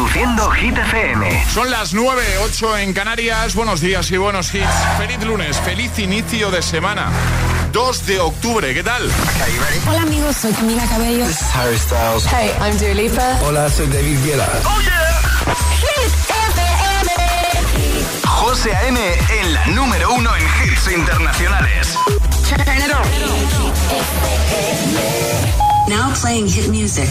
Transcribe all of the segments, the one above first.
Reproduciendo Hit FM. Son las 9, 8 en Canarias. Buenos días y buenos hits. Feliz lunes, feliz inicio de semana. 2 de octubre, ¿qué tal? Hola amigos, soy Camila Cabello. This is Harry Styles. Hey, I'm Dua Lipa. Hola, soy David Guetta. ¡Oh, yeah! Hit FM. José A.M. en la número uno en hits internacionales. Turn it on. Now playing hit music.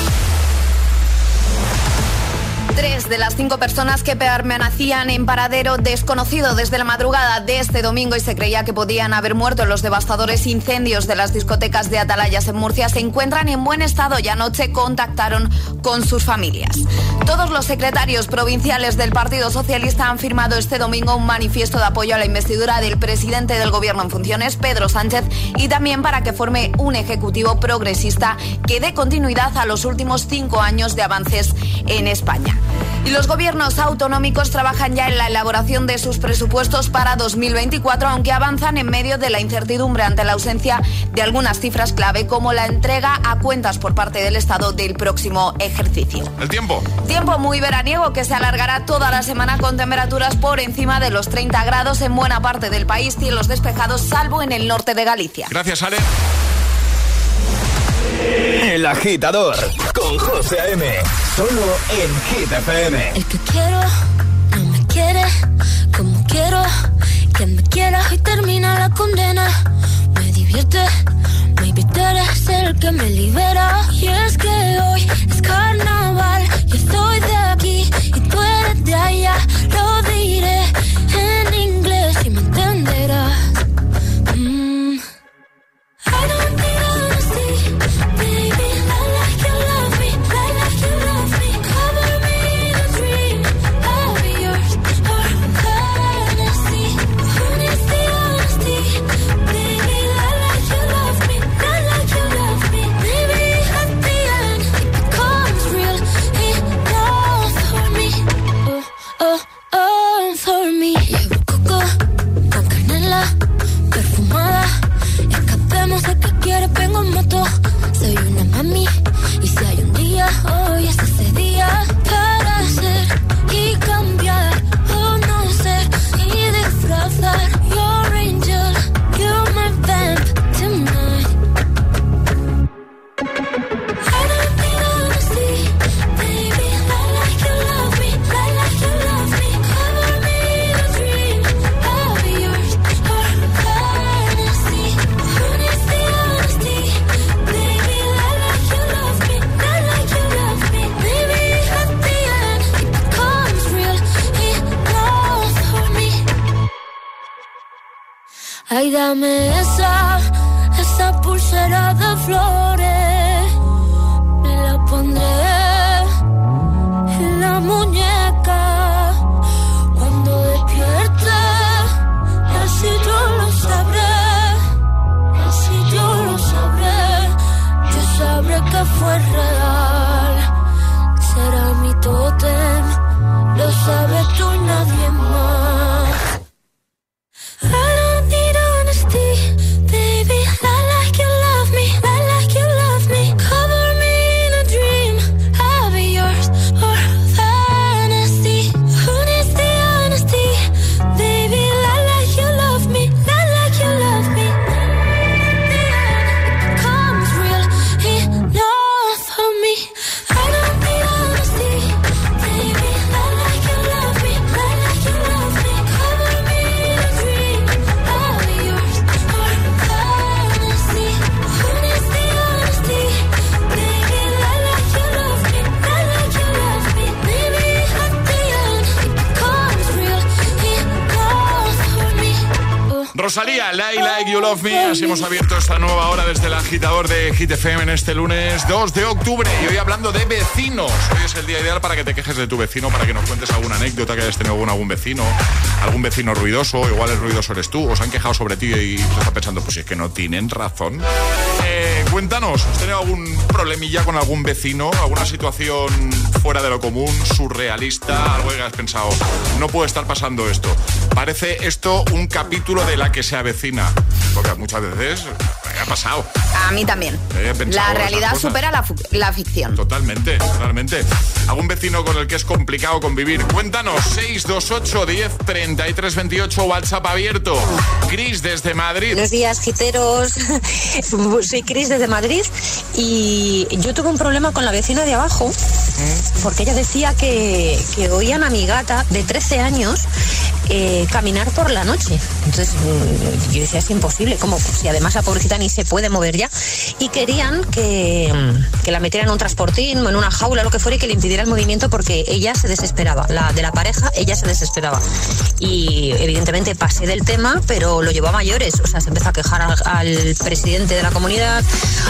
Tres de las cinco personas que permanecían en paradero desconocido desde la madrugada de este domingo y se creía que podían haber muerto en los devastadores incendios de las discotecas de Atalayas en Murcia se encuentran en buen estado y anoche contactaron con sus familias. Todos los secretarios provinciales del Partido Socialista han firmado este domingo un manifiesto de apoyo a la investidura del presidente del gobierno en funciones, Pedro Sánchez, y también para que forme un ejecutivo progresista que dé continuidad a los últimos cinco años de avances en España. Y los gobiernos autonómicos trabajan ya en la elaboración de sus presupuestos para 2024, aunque avanzan en medio de la incertidumbre ante la ausencia de algunas cifras clave, como la entrega a cuentas por parte del Estado del próximo ejercicio. El tiempo. Tiempo muy veraniego que se alargará toda la semana con temperaturas por encima de los 30 grados en buena parte del país, cielos despejados, salvo en el norte de Galicia. Gracias, Ale. El agitador con José A.M. Solo en Hit FM. El que quiero no me quiere como quiero que me quiera y termina la condena. Me divierte, maybe tú eres el que me libera. Y es que hoy es carnaval, yo estoy de aquí y tú eres de allá. Lo diré Love Me. Así hemos abierto esta nueva hora desde el agitador de Hit FM en este lunes 2 de octubre. Y hoy hablando de vecinos. Hoy es el día ideal para que te quejes de tu vecino, para que nos cuentes alguna anécdota que hayas tenido con algún vecino, algún vecino ruidoso, igual el ruidoso eres tú, o se han quejado sobre ti y tú estás pensando, pues si es que no tienen razón. Cuéntanos, ¿has tenido algún problemilla con algún vecino? ¿Alguna situación fuera de lo común, surrealista? Algo que has pensado, no puede estar pasando esto. Parece esto un capítulo de la que se avecina. Porque muchas veces me ha pasado. A mí también. La realidad supera la, la ficción. Totalmente, totalmente. ¿Algún vecino con el que es complicado convivir? Cuéntanos, 628 10 33 28, WhatsApp abierto. Cris desde Madrid. Buenos días, giteros. Soy Cris desde Madrid y yo tuve un problema con la vecina de abajo porque ella decía que, que oían a mi gata de 13 años eh, caminar por la noche. Entonces mm, yo decía, es imposible, como si además la pobrecita ni se puede mover ya. Y querían que, que la metieran en un transportín o en una jaula, lo que fuera, y que le impidiera el movimiento porque ella se desesperaba. La de la pareja, ella se desesperaba. Y evidentemente pasé del tema, pero lo llevó a mayores. O sea, se empezó a quejar al, al presidente de la comunidad,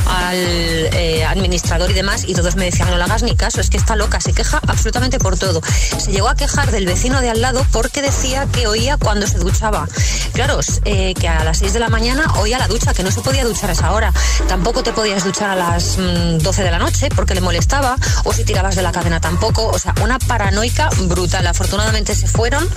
al eh, administrador y demás, y todos me decían, no le hagas ni caso, es que está loca, se queja absolutamente por todo. Se llegó a quejar del vecino de al lado porque decía que oía cuando se duchaba. Claro, eh, que a las 6 de la mañana oía la ducha, que no se podía duchar a esa hora. Tampoco te podías duchar a las mm, 12 de la noche porque le molestaba, o si tirabas de la cadena tampoco. O sea, una paranoica brutal. Afortunadamente se fueron,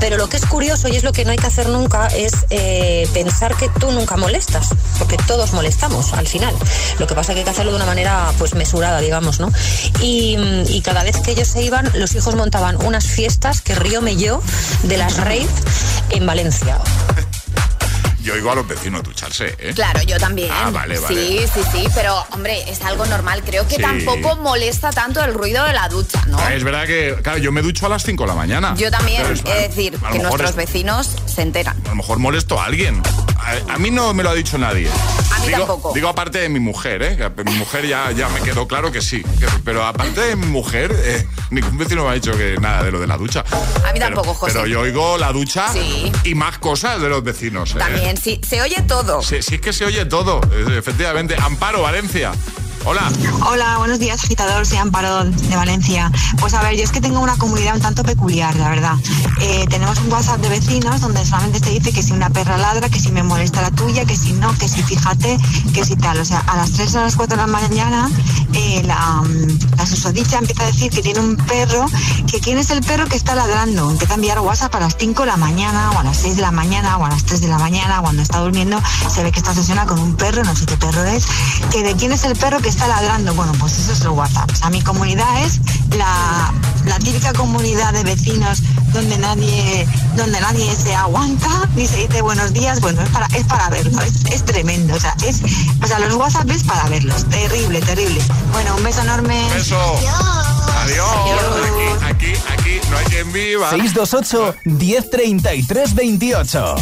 pero lo que es curioso y es lo que no hay que hacer nunca es eh, pensar que tú nunca molestas, porque todos molestamos al final. Lo que pasa es que hay que hacerlo de una manera pues mesurada, digamos, ¿no? Y, mm, y cada vez que ellos se iban, los hijos montaban unas fiestas que río me yo de las rave en Valencia. Yo oigo a los vecinos ducharse, ¿eh? Claro, yo también. Ah, vale, vale. Sí, sí, sí, pero hombre, es algo normal. Creo que Sí. tampoco molesta tanto el ruido de la ducha, ¿no? Es verdad que, claro, yo me ducho a las 5 de la mañana. Yo también, es decir, que nuestros es- vecinos se enteran. A lo mejor molesto a alguien. A, a mí no me lo ha dicho nadie. A mí digo, tampoco. Digo aparte de mi mujer, ¿eh? Que Mi mujer ya, ya me quedó claro que sí. Que- pero aparte de mi mujer, eh, ningún vecino me ha dicho que nada de lo de la ducha. A mí Pero- tampoco, José. Pero yo oigo la ducha Sí. y más cosas de los vecinos. ¿eh? También, sí, se oye todo. Sí, sí es que se oye todo, eh, efectivamente. Amparo, Valencia. Hola. Hola, buenos días, agitador. Soy Amparo de Valencia. Pues a ver, yo es que tengo una comunidad un tanto peculiar, la verdad. Eh, tenemos un WhatsApp de vecinos donde solamente se dice que si una perra ladra, que si me molesta la tuya, que si no, que si fíjate, que si tal. O sea, a las 3 o a las 4 de la mañana, eh, la, la susodicha empieza a decir que tiene un perro, que quién es el perro que está ladrando. Empieza a enviar WhatsApp a las 5 de la mañana, o a las 6 de la mañana, o a las 3 de la mañana, cuando está durmiendo, se ve que está obsesionada con un perro, no sé qué perro es, que de quién es el perro que está ladrando. Bueno, pues eso es el WhatsApp. O sea, mi comunidad es la, la típica comunidad de vecinos donde nadie, donde nadie se aguanta ni se dice buenos días. Bueno, es para, es para verlo, es, es tremendo. O sea, es, o sea, los WhatsApp es para verlos. Terrible, terrible. Bueno, un beso enorme. Beso. Adiós. Aquí, aquí, aquí no hay quien viva. 628 1033 28.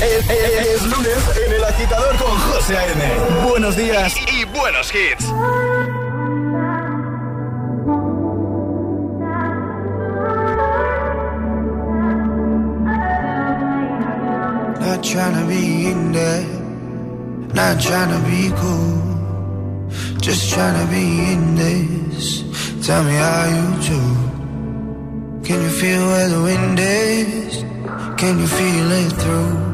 Es, es- es lunes en el agitador con José A.M. Buenos días y, y buenos hits. Not trying to be in there, not trying to be cool, just trying to be in this. Tell me how you do. Can you feel where the wind is? Can you feel it through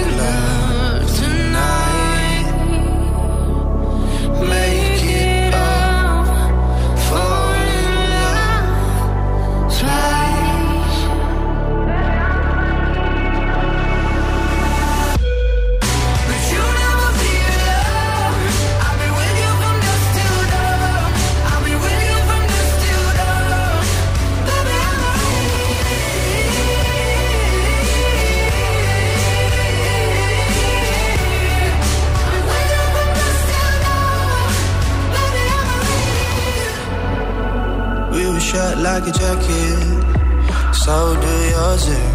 shut like a jacket, so do yours. eh?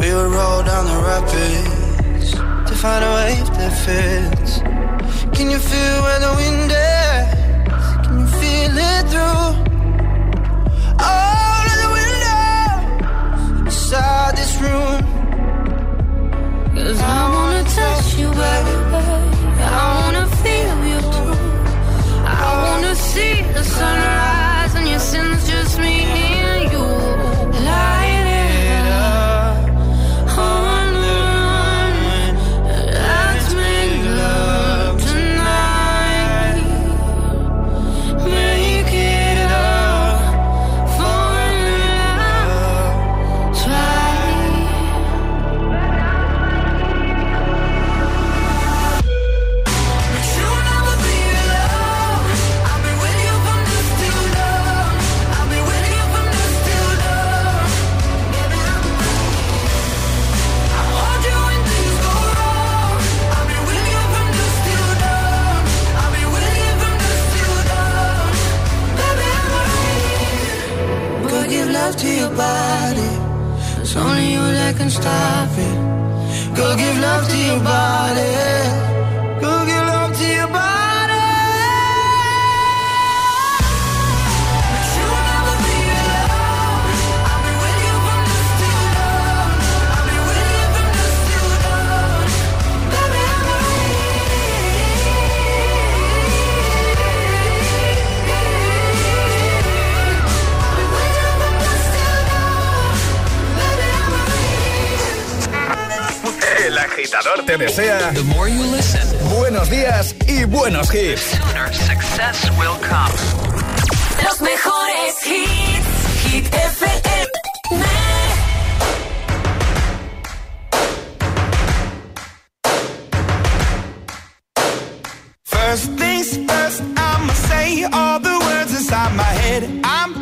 We would roll down the rapids to find a wave that fits. Can you feel where the wind is? Agitador te desea buenos días y buenos hits. Los mejores hits. Hit FM. First things first, I'ma say all the words inside my head. I'm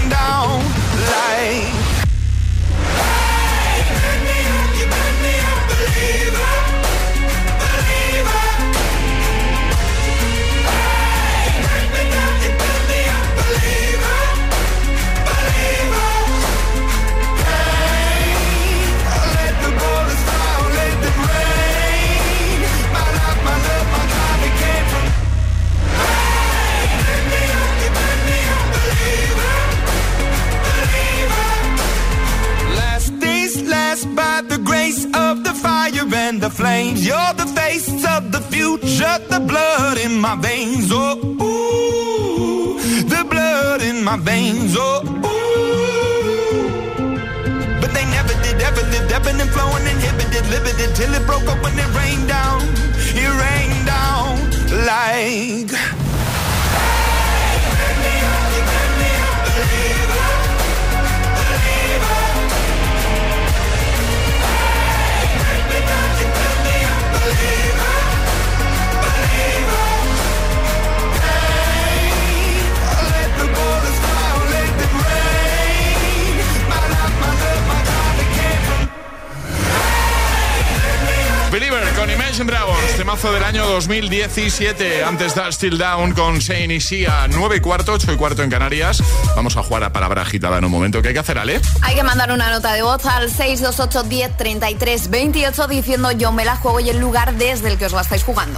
con Imagine Dragons, temazo del año 2017. Antes da Still Down con Shane y Sia, 9 y cuarto, 8 y cuarto en Canarias. Vamos a jugar a palabra agitada en un momento. ¿Qué hay que hacer, Ale? Hay que mandar una nota de voz al 628 10 33 28 diciendo yo me la juego y el lugar desde el que os la estáis jugando.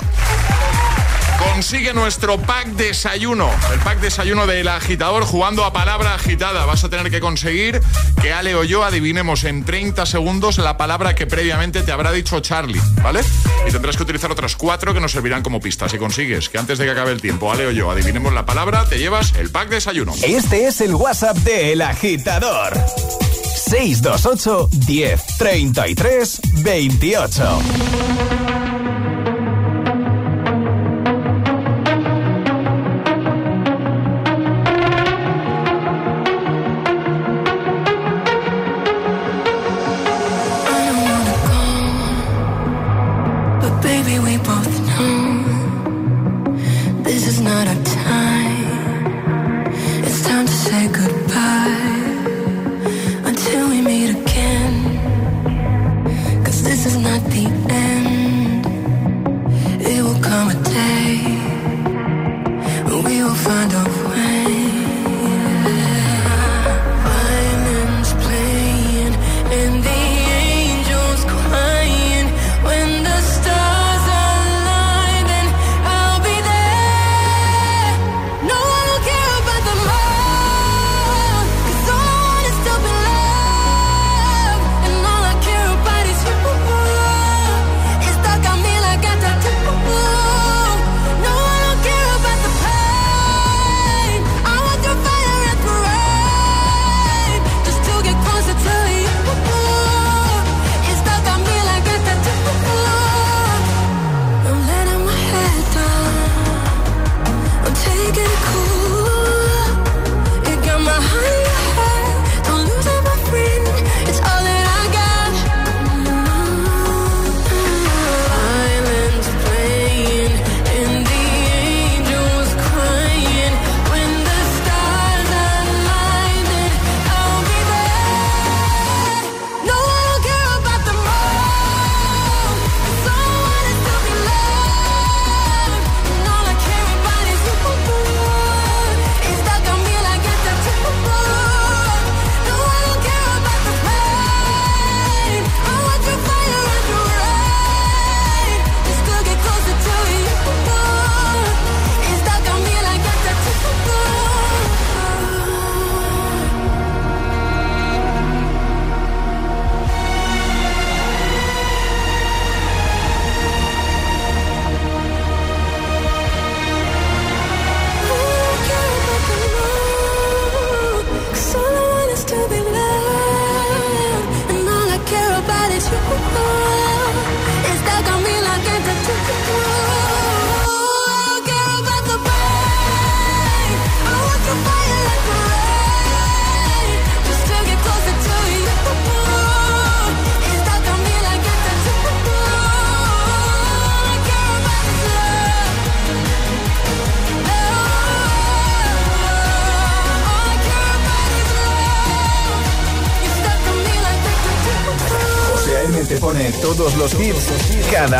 Consigue nuestro pack desayuno. El pack desayuno del agitador jugando a palabra agitada. Vas a tener que conseguir que Ale o yo adivinemos en 30 segundos la palabra que previamente te habrá dicho Charlie, ¿vale? Y tendrás que utilizar otras cuatro que nos servirán como pistas. Si consigues que antes de que acabe el tiempo Ale o yo adivinemos la palabra, te llevas el pack desayuno. Este es el WhatsApp de El Agitador. 628 10 33 28.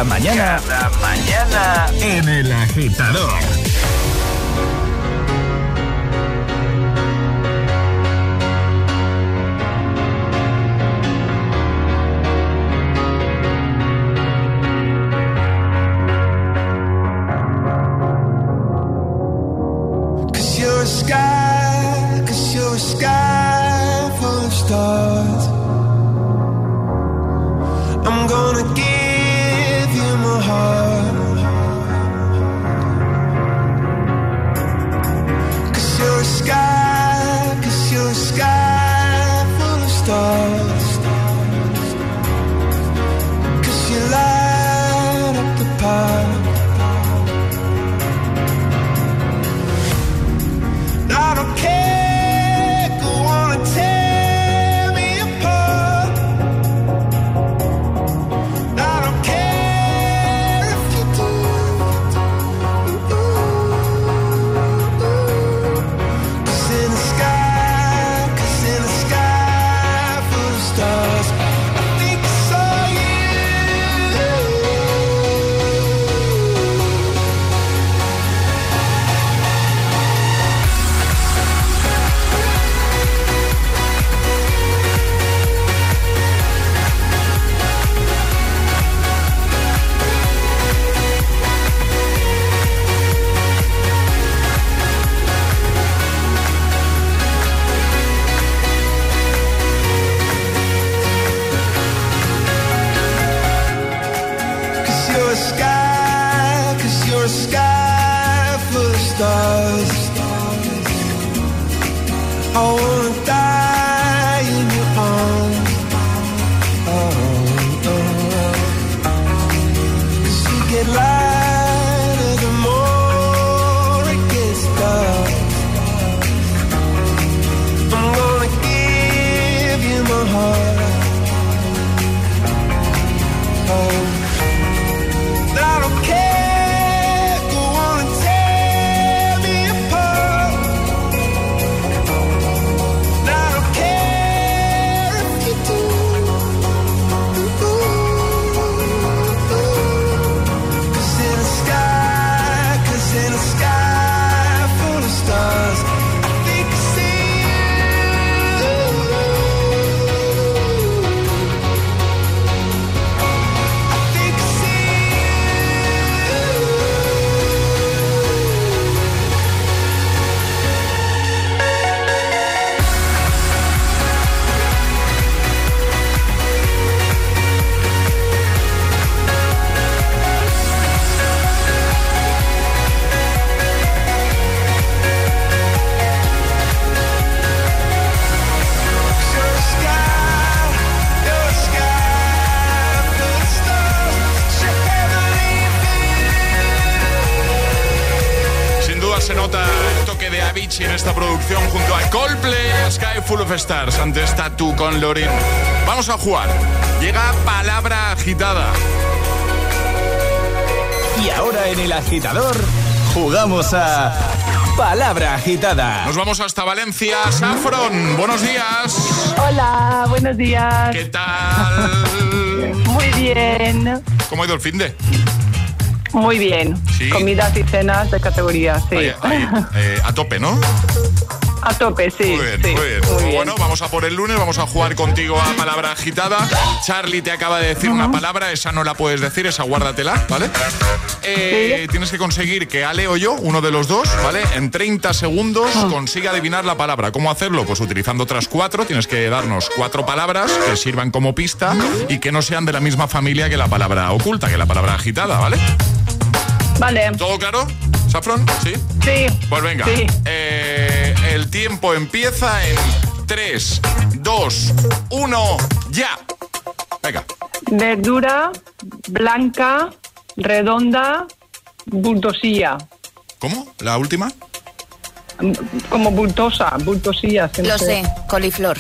Mañana. Cada mañana en el agitador. Full of Stars, ante esta tú con Lorin. Vamos a jugar. Llega palabra agitada. Y ahora en el agitador jugamos a Palabra Agitada. Nos vamos hasta Valencia. Safron, buenos días. Hola, buenos días. ¿Qué tal? Muy bien, ¿Cómo ha ido el fin de? muy bien. Sí. Comidas y cenas de categoría, sí. Ahí, ahí, eh, a tope, ¿no? A tope, sí. Muy bien, sí, muy bien. muy bien. Bueno, vamos a por el lunes, vamos a jugar contigo a palabra agitada. Charlie te acaba de decir una palabra, esa no la puedes decir, esa guárdatela, ¿vale? Eh, Tienes que conseguir que Ale o yo, uno de los dos, ¿vale? En 30 segundos Ah. consiga adivinar la palabra. ¿Cómo hacerlo? Pues utilizando otras cuatro, tienes que darnos cuatro palabras que sirvan como pista y que no sean de la misma familia que la palabra oculta, que la palabra agitada, ¿vale? Vale, ¿Todo claro? ¿Safron? ¿Sí? sí. Pues venga, Sí. eh, el tiempo empieza en 3, 2, 1, ya. Venga, Verdura blanca, redonda, bultosilla. ¿cómo? ¿La última? Como bultosa, bultosilla. Lo sé, coliflor.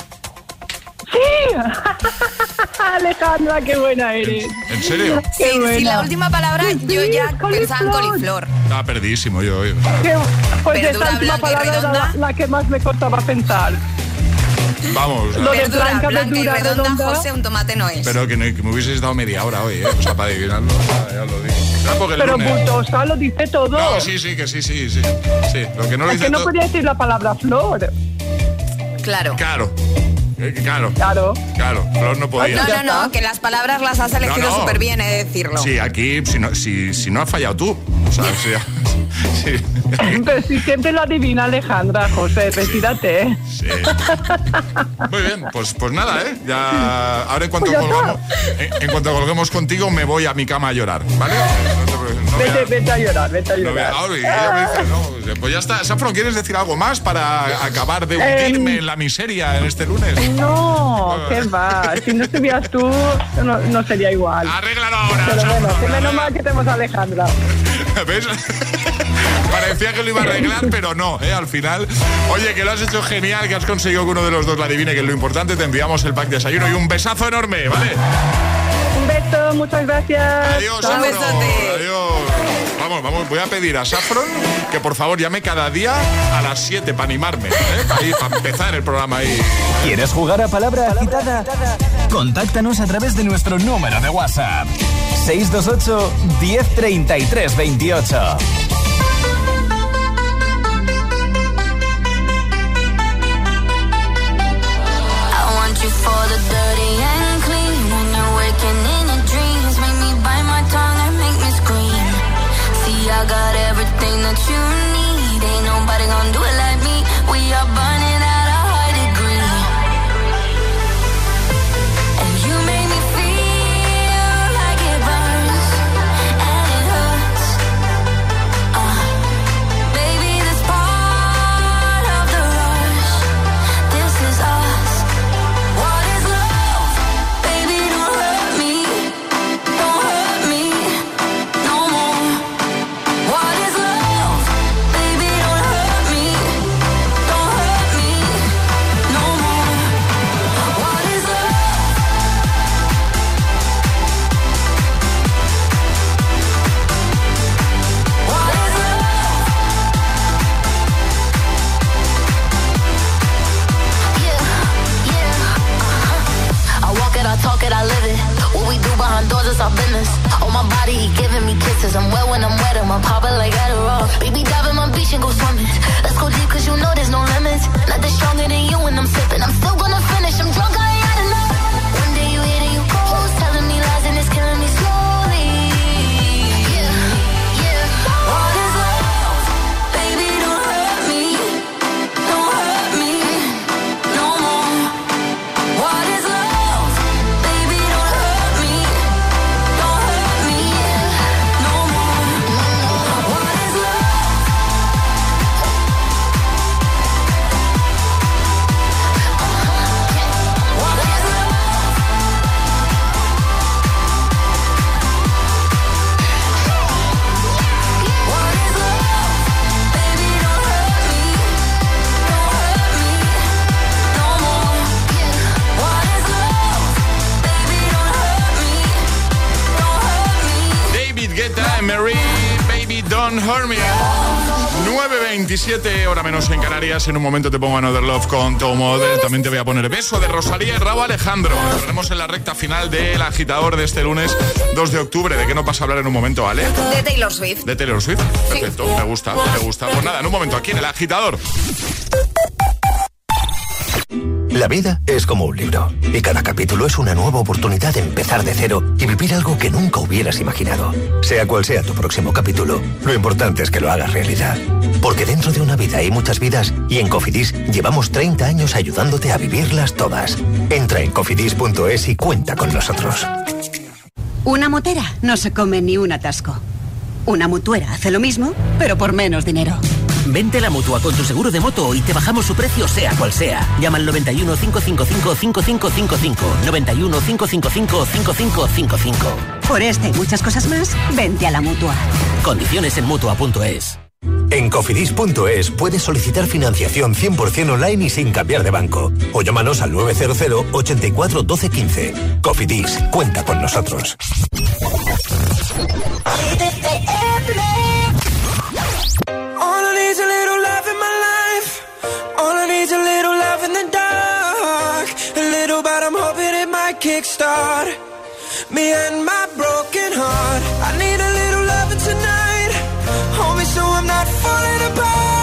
¡Sí! Alejandra, qué buena eres. ¿En serio? Qué Sí, buena. sí, la última palabra yo ya coliflor. pensaba en coliflor. Estaba perdidísimo yo. yo. Qué- Pues Verdura esta última y palabra era la, la que más me costaba pensar. Vamos. Lo de blanca, blanca y verdura redonda, redonda. José, un tomate no es. Pero que, no- que me hubieses dado media hora hoy, ¿eh? O sea, para adivinarlo, ya, ya lo porque el Pero Puntosa lo dice todo. No, sí, sí, que sí, sí, sí. Sí, lo que no lo es dice que no podía decir la palabra flor. Claro. Claro. Eh, Claro. Claro. Claro, Flor no podía. No, no, no, que las palabras las has elegido No, no. súper bien, he de decirlo. Sí, aquí, si no, si, si no has fallado tú. O sea, sí, sí. Pero si siempre lo adivina Alejandra, José, retírate. ¿eh? Sí. Muy bien, pues, pues nada, ¿eh? Ya, ahora en cuanto, Pues colgamos, en, en cuanto colguemos contigo me voy a mi cama a llorar, ¿vale? No te no Vete, vete a llorar, vete a no llorar. ahora, y ella me dice, no, pues ya está. Safron, ¿quieres decir algo más para acabar de hundirme Em, en la miseria en este lunes? No, qué va. Si no estuvieras tú, no, no sería igual. Arréglalo ahora. Pero bueno, que menos mal que tenemos a Alejandra. ¿Ves? Parecía que lo iba a arreglar, pero no, ¿eh? Al final. Oye, que lo has hecho genial, que has conseguido que uno de los dos la adivine, que es lo importante. Te enviamos el pack de desayuno y un besazo enorme, ¿vale? Un beso, muchas gracias. Adiós, Chao. Safron. besote. Adiós. Vamos, vamos, voy a pedir a Safron que por favor llame cada día a las 7 para animarme, ¿eh? Ahí, para empezar el programa ahí. ¿Quieres jugar a palabra agitada? Contáctanos a través de nuestro número de WhatsApp. 628 1033 28. Everything that you need. Canarias. En un momento te pongo Another Love con Tom Odell. También te voy a poner beso de Rosalía y Rabo Alejandro. Entraremos en la recta final del agitador de este lunes 2 de octubre. ¿De qué nos vas a hablar en un momento, Ale? De Taylor Swift. De Taylor Swift. Perfecto, me gusta, me gusta. Pues nada, en un momento, aquí en el agitador. La vida es como un libro y cada capítulo es una nueva oportunidad de empezar de cero y vivir algo que nunca hubieras imaginado. Sea cual sea tu próximo capítulo, lo importante es que lo hagas realidad. Porque dentro de una vida hay muchas vidas y en Cofidis llevamos 30 años ayudándote a vivirlas todas. Entra en cofidis.es y cuenta con nosotros. Una motera no se come ni un atasco. Una mutuera hace lo mismo, pero por menos dinero. Vente a la mutua con tu seguro de moto y te bajamos su precio sea cual sea. Llama al 91 555 5555. 91 555 5555. Por este y muchas cosas más, vente a la mutua. Condiciones en mutua.es. En cofidis.es puedes solicitar financiación 100% online y sin cambiar de banco. O llámanos al 900 84 12 15. Cofidis, cuenta con nosotros. little, but I'm hoping it might kickstart me and my broken heart. I need a little loving tonight, homie, so I'm not falling apart.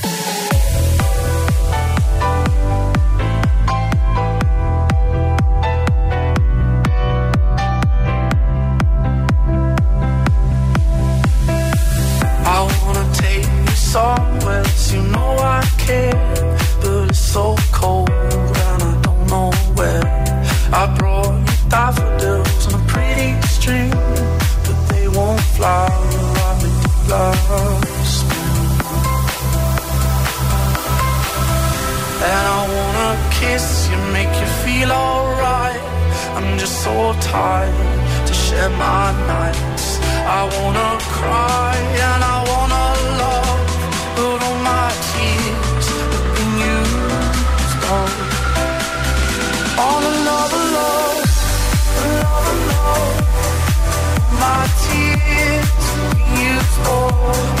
my nights. I wanna cry and I wanna love, but all my tears have been used up. All another love, another love. My tears have been used up.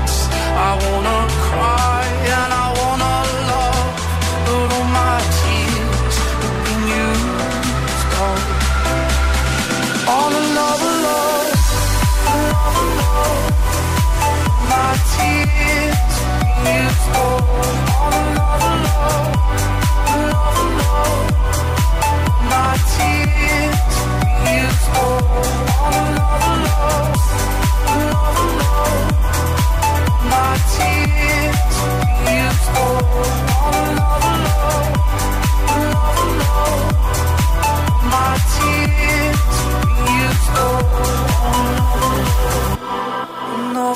I wanna cry and I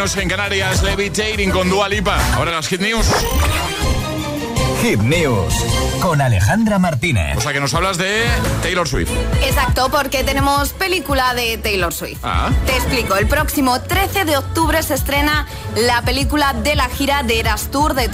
En Canarias, Levitating con Dua Lipa. Ahora las Hit News. Hit News con Alejandra Martínez. O sea que nos hablas de Taylor Swift. Exacto, porque tenemos película de Taylor Swift. Ah. Te explico, el próximo 13 de octubre se estrena la película de la gira de Eras Tour de,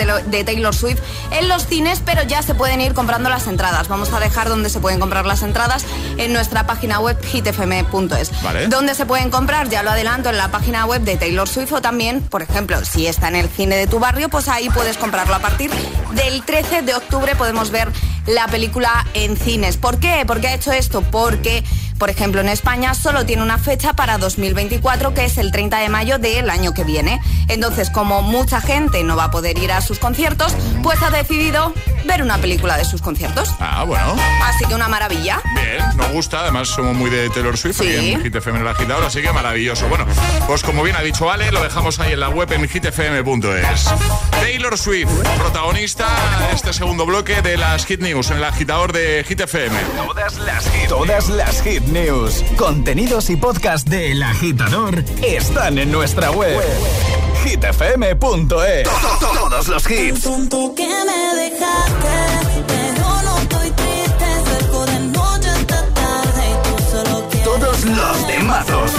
Taylor Swift en los cines, pero ya se pueden ir comprando las entradas. Vamos a dejar donde se pueden comprar las entradas en nuestra página web hitfm.es. Vale. Donde se pueden comprar, ya lo adelanto, en la página web de Taylor Swift o también, por ejemplo, si está en el cine de tu barrio, pues ahí puedes comprarlo. A partir del 13 de octubre podemos ver la película en cines. ¿Por qué? ¿Por qué ha hecho esto? Porque, por ejemplo, en España solo tiene una fecha para 2024, que es el 30 de mayo del año que viene. Entonces, como mucha gente no va a poder ir a sus conciertos, pues ha decidido ver una película de sus conciertos. Ah, bueno. Así que una maravilla. Bien, nos gusta. Además, somos muy de Taylor Swift Sí. aquí en Hit FM en el agitador, así que maravilloso. Bueno, pues como bien ha dicho Ale, lo dejamos ahí en la web en hitfm.es. Taylor Swift, protagonista de este segundo bloque de las Hit News en el agitador de Hit FM. Todas las hit, todas las hit news, contenidos y podcast del agitador están en nuestra web. hitfm.es. To- to- Todos los hits. Tonto que me dejaste, pero no estoy triste. Salgo de noche hasta tarde y tú solo quieres. Todos los temazos.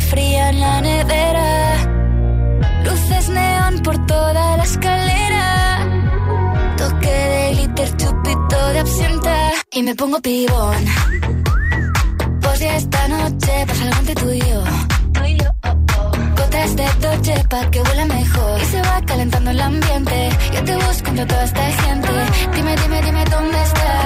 Fría en la nevera. Luces neón por toda la escalera. Toque de glitter, chupito de absenta. Y me pongo pibón. Pues ya esta noche pasa algo entre tú y yo. Gotas de Dolce pa' que huela mejor. Y se va calentando el ambiente. Yo te busco entre toda esta gente. Dime, dime, dime dónde está.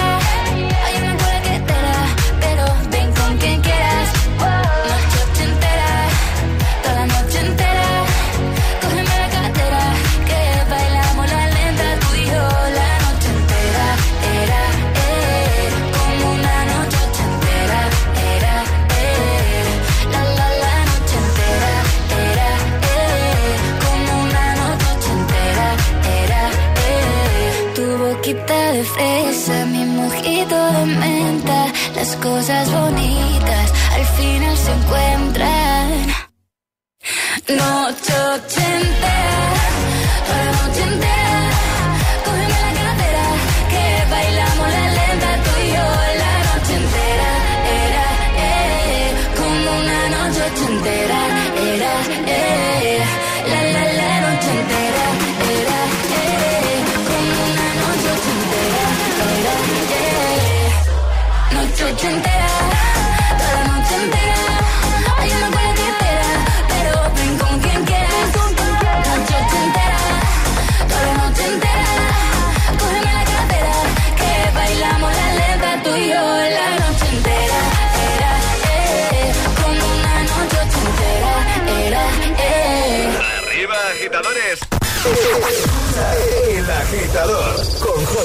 Las cosas bonitas al final se encuentran. Noche ochentera,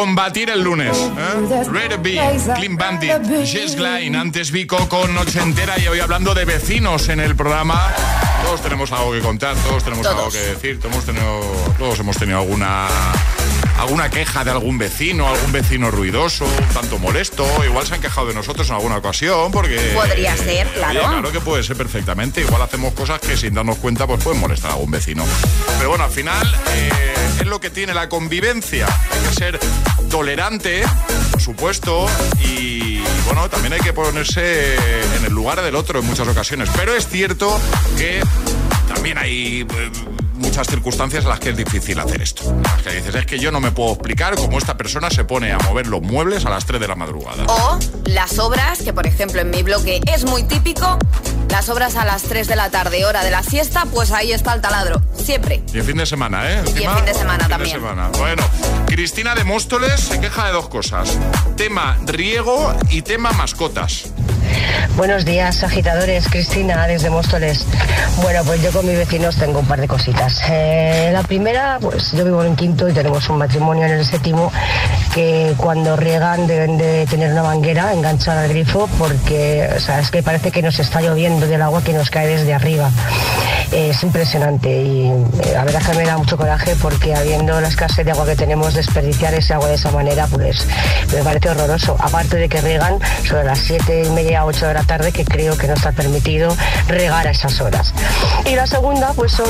Combatir el lunes. ¿eh? Red B, Clean Bandit, Jess Line, antes Vico con Noche Entera y hoy hablando de vecinos en el programa. Todos tenemos algo que contar, todos tenemos algo que decir, todos hemos tenido, todos hemos tenido alguna alguna queja de algún vecino, algún vecino ruidoso, tanto molesto. Igual se han quejado de nosotros en alguna ocasión porque... Podría ser, claro. claro que puede ser perfectamente. Igual hacemos cosas que sin darnos cuenta pues pueden molestar a algún vecino. Pero bueno, al final eh, es lo que tiene la convivencia. Hay que ser tolerante, por supuesto, y bueno, también hay que ponerse en el lugar del otro en muchas ocasiones. Pero es cierto que también hay... Eh, muchas circunstancias en las que es difícil hacer esto. que dices, es que yo no me puedo explicar cómo esta persona se pone a mover los muebles a las 3 de la madrugada. O las obras, que por ejemplo en mi bloque es muy típico, las obras a las 3 de la tarde, hora de la siesta, pues ahí está el taladro. Siempre. Y en fin de semana, ¿eh? y en fin de semana también. Bueno, Cristina de Móstoles se queja de dos cosas. Tema riego y tema mascotas. Buenos días, agitadores. Cristina, desde Móstoles. Bueno, pues yo con mis vecinos tengo un par de cositas. Eh, la primera, pues yo vivo en quinto y tenemos un matrimonio en el séptimo que cuando riegan deben de tener una manguera enganchada al grifo porque, o sea, es que parece que nos está lloviendo del agua que nos cae desde arriba. es impresionante y eh, la verdad que me da mucho coraje porque habiendo la escasez de agua que tenemos, desperdiciar ese agua de esa manera, pues me parece horroroso. Aparte de que riegan sobre las siete y media, 8 de la tarde, que creo que no está permitido regar a esas horas. Y la segunda, pues son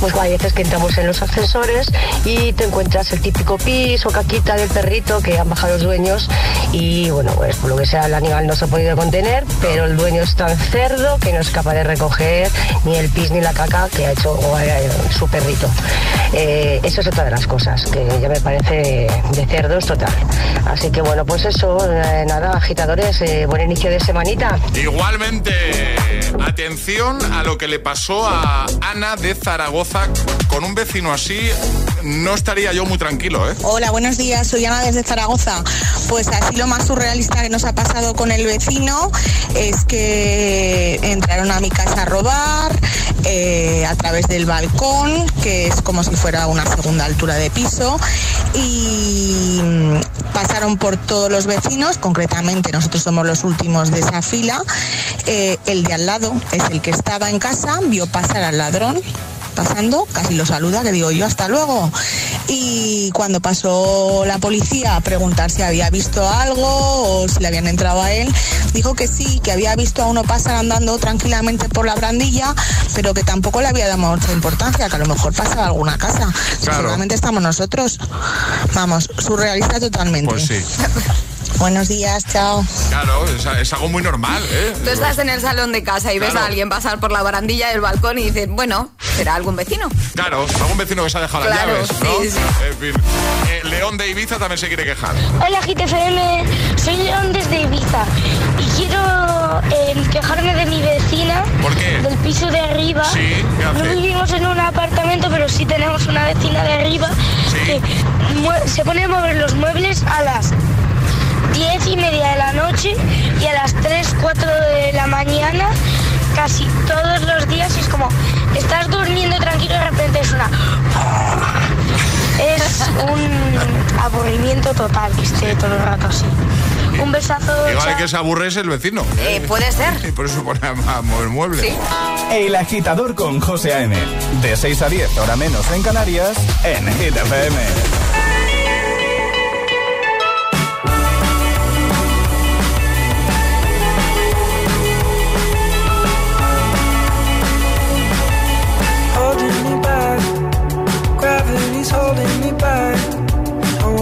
pues hay veces que entramos en los ascensores y te encuentras el típico pis o caquita del perrito que han bajado los dueños y bueno, pues por lo que sea el animal no se ha podido contener, pero el dueño es tan cerdo que no es capaz de recoger ni el pis ni la caca que ha hecho su perrito. Eh, eso es otra de las cosas que ya me parece de cerdos total. Así que bueno, pues eso, eh, nada, agitadores, eh, buen inicio de semanita. Igualmente, atención a lo que le pasó a Ana de Zaragoza con un vecino así no estaría yo muy tranquilo, ¿eh? Hola, buenos días, soy Ana desde Zaragoza. Pues así lo más surrealista que nos ha pasado con el vecino es que entraron a mi casa a robar eh, a través del balcón, que es como si fuera una segunda altura de piso, y pasaron por todos los vecinos, concretamente nosotros somos los últimos de esa fila. Eh, el de al lado es el que estaba en casa, vio pasar al ladrón pasando, casi lo saluda, que digo yo hasta luego. Y cuando pasó la policía a preguntar si había visto algo o si le habían entrado a él, dijo que sí, que había visto a uno pasar andando tranquilamente por la brandilla, pero que tampoco le había dado mucha importancia, que a lo mejor pasaba alguna casa. Seguramente estamos nosotros. Vamos, surrealista totalmente. Pues sí. Buenos días, chao. Claro, es, algo muy normal, ¿eh? Tú estás en el salón de casa y ves a alguien pasar por la barandilla del balcón y dices, bueno, ¿será algún vecino? Claro, algún vecino que se ha dejado las llaves, ¿no? Sí, sí. En fin. Eh, León de Ibiza también se quiere quejar. Hola, GTFM. Soy León desde Ibiza y quiero eh, quejarme de mi vecina. ¿Por qué? Del piso de arriba. Sí, ¿qué hace? No vivimos en un apartamento, pero sí tenemos una vecina de arriba que se pone a mover los muebles a las 10 y media de la noche y a las 3, 4 de la mañana casi todos los días es como estás durmiendo tranquilo y de repente es una es un aburrimiento total que esté todo el rato así. Un besazo igual que se aburre es el vecino. Eh, puede ser. Y por eso pone a, mover muebles ¿Sí? El agitador con José A.M. de 6 a 10 hora menos en Canarias en Hit FM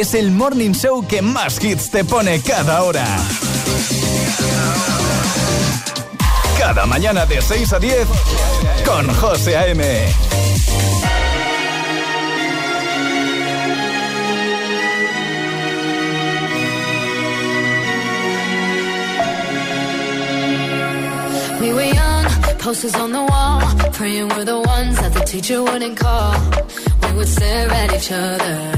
es el morning show que más hits te pone cada hora. Cada mañana de 6 a 10 con José A.M. We were young, posters on the wall, praying we're the ones that the teacher wouldn't call. We would stare at each other.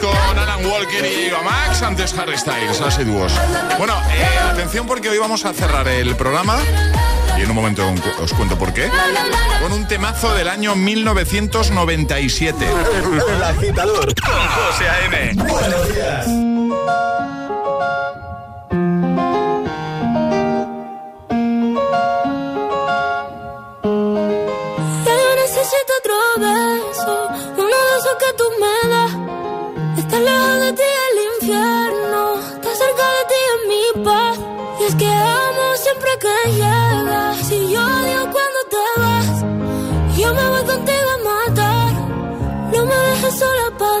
con Alan Walker y Eva Max, antes Harry Styles, así dúos. Bueno, eh, atención porque hoy vamos a cerrar el programa, y en un momento os cuento por qué, con un temazo del año 1997. El agitador con José A.M. Buenos días. Beso, uno de esos que tú me das. Está lejos de ti el infierno, está cerca de ti en mi paz. Y es que amo siempre que llegas. Si yo odio cuando te vas, yo me voy contigo a matar. No me dejes sola, ¿pa'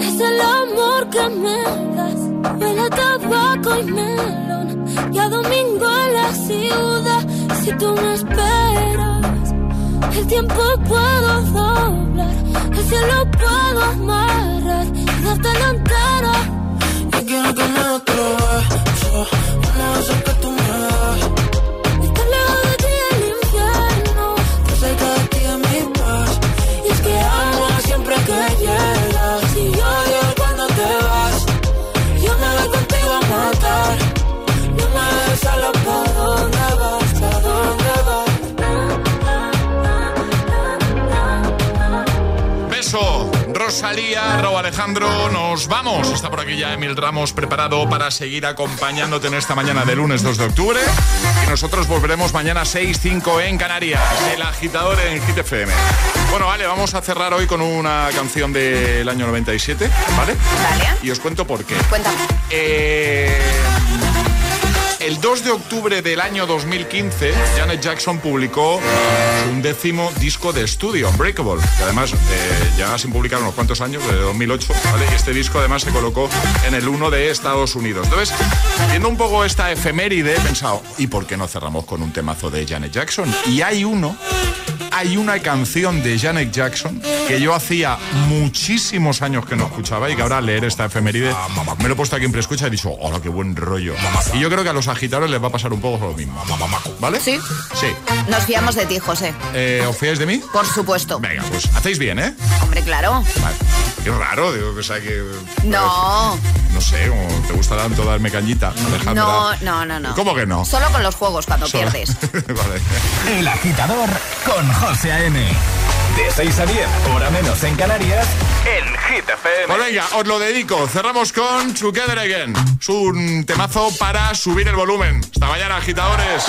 es el amor que me das. Huele a tabaco y melón. Y a domingo en la ciudad. Si tú me esperas, el tiempo puedo doblar. El cielo puedo amarrar y darte la entera. Emil Ramos preparado para seguir acompañándote en esta mañana de lunes 2 de octubre. Y nosotros volveremos mañana 6-5 en Canarias, el agitador en Hit FM. Bueno, vale, vamos a cerrar hoy con una canción del año 97, ¿vale? Vale. Y os cuento por qué. Cuéntame. Eh, el 2 de octubre del año 2015, Janet Jackson publicó un décimo disco de estudio, Unbreakable, que además eh, ya sin publicar unos cuantos años, de 2008, ¿vale? Este disco además se colocó en el 1 de Estados Unidos. Entonces, viendo un poco esta efeméride, he pensado, ¿y por qué no cerramos con un temazo de Janet Jackson? Y hay uno, hay una canción de Janet Jackson que yo hacía muchísimos años que no escuchaba y que ahora al leer esta efeméride me lo he puesto aquí en preescucha y he dicho, hola, qué buen rollo. Y yo creo que a los agitadores les va a pasar un poco lo mismo. ¿Vale? ¿Sí? Sí. Nos fiamos de ti, José. Eh, ¿Os fiáis de mí? Por supuesto. Venga, pues hacéis bien, ¿eh? Hombre, claro. Vale. Qué raro, digo, que, o sea, que... No. No sé, como te gusta tanto darme cañita, Alejandra. No, no, no, no. ¿Cómo que no? Solo con los juegos cuando Solo- pierdes. vale. El agitador con José A.M. De 6 a 10, hora menos en Canarias, en Hit FM. Pues venga, os lo dedico. Cerramos con Together Again. Es un temazo para subir el volumen. Hasta mañana, agitadores.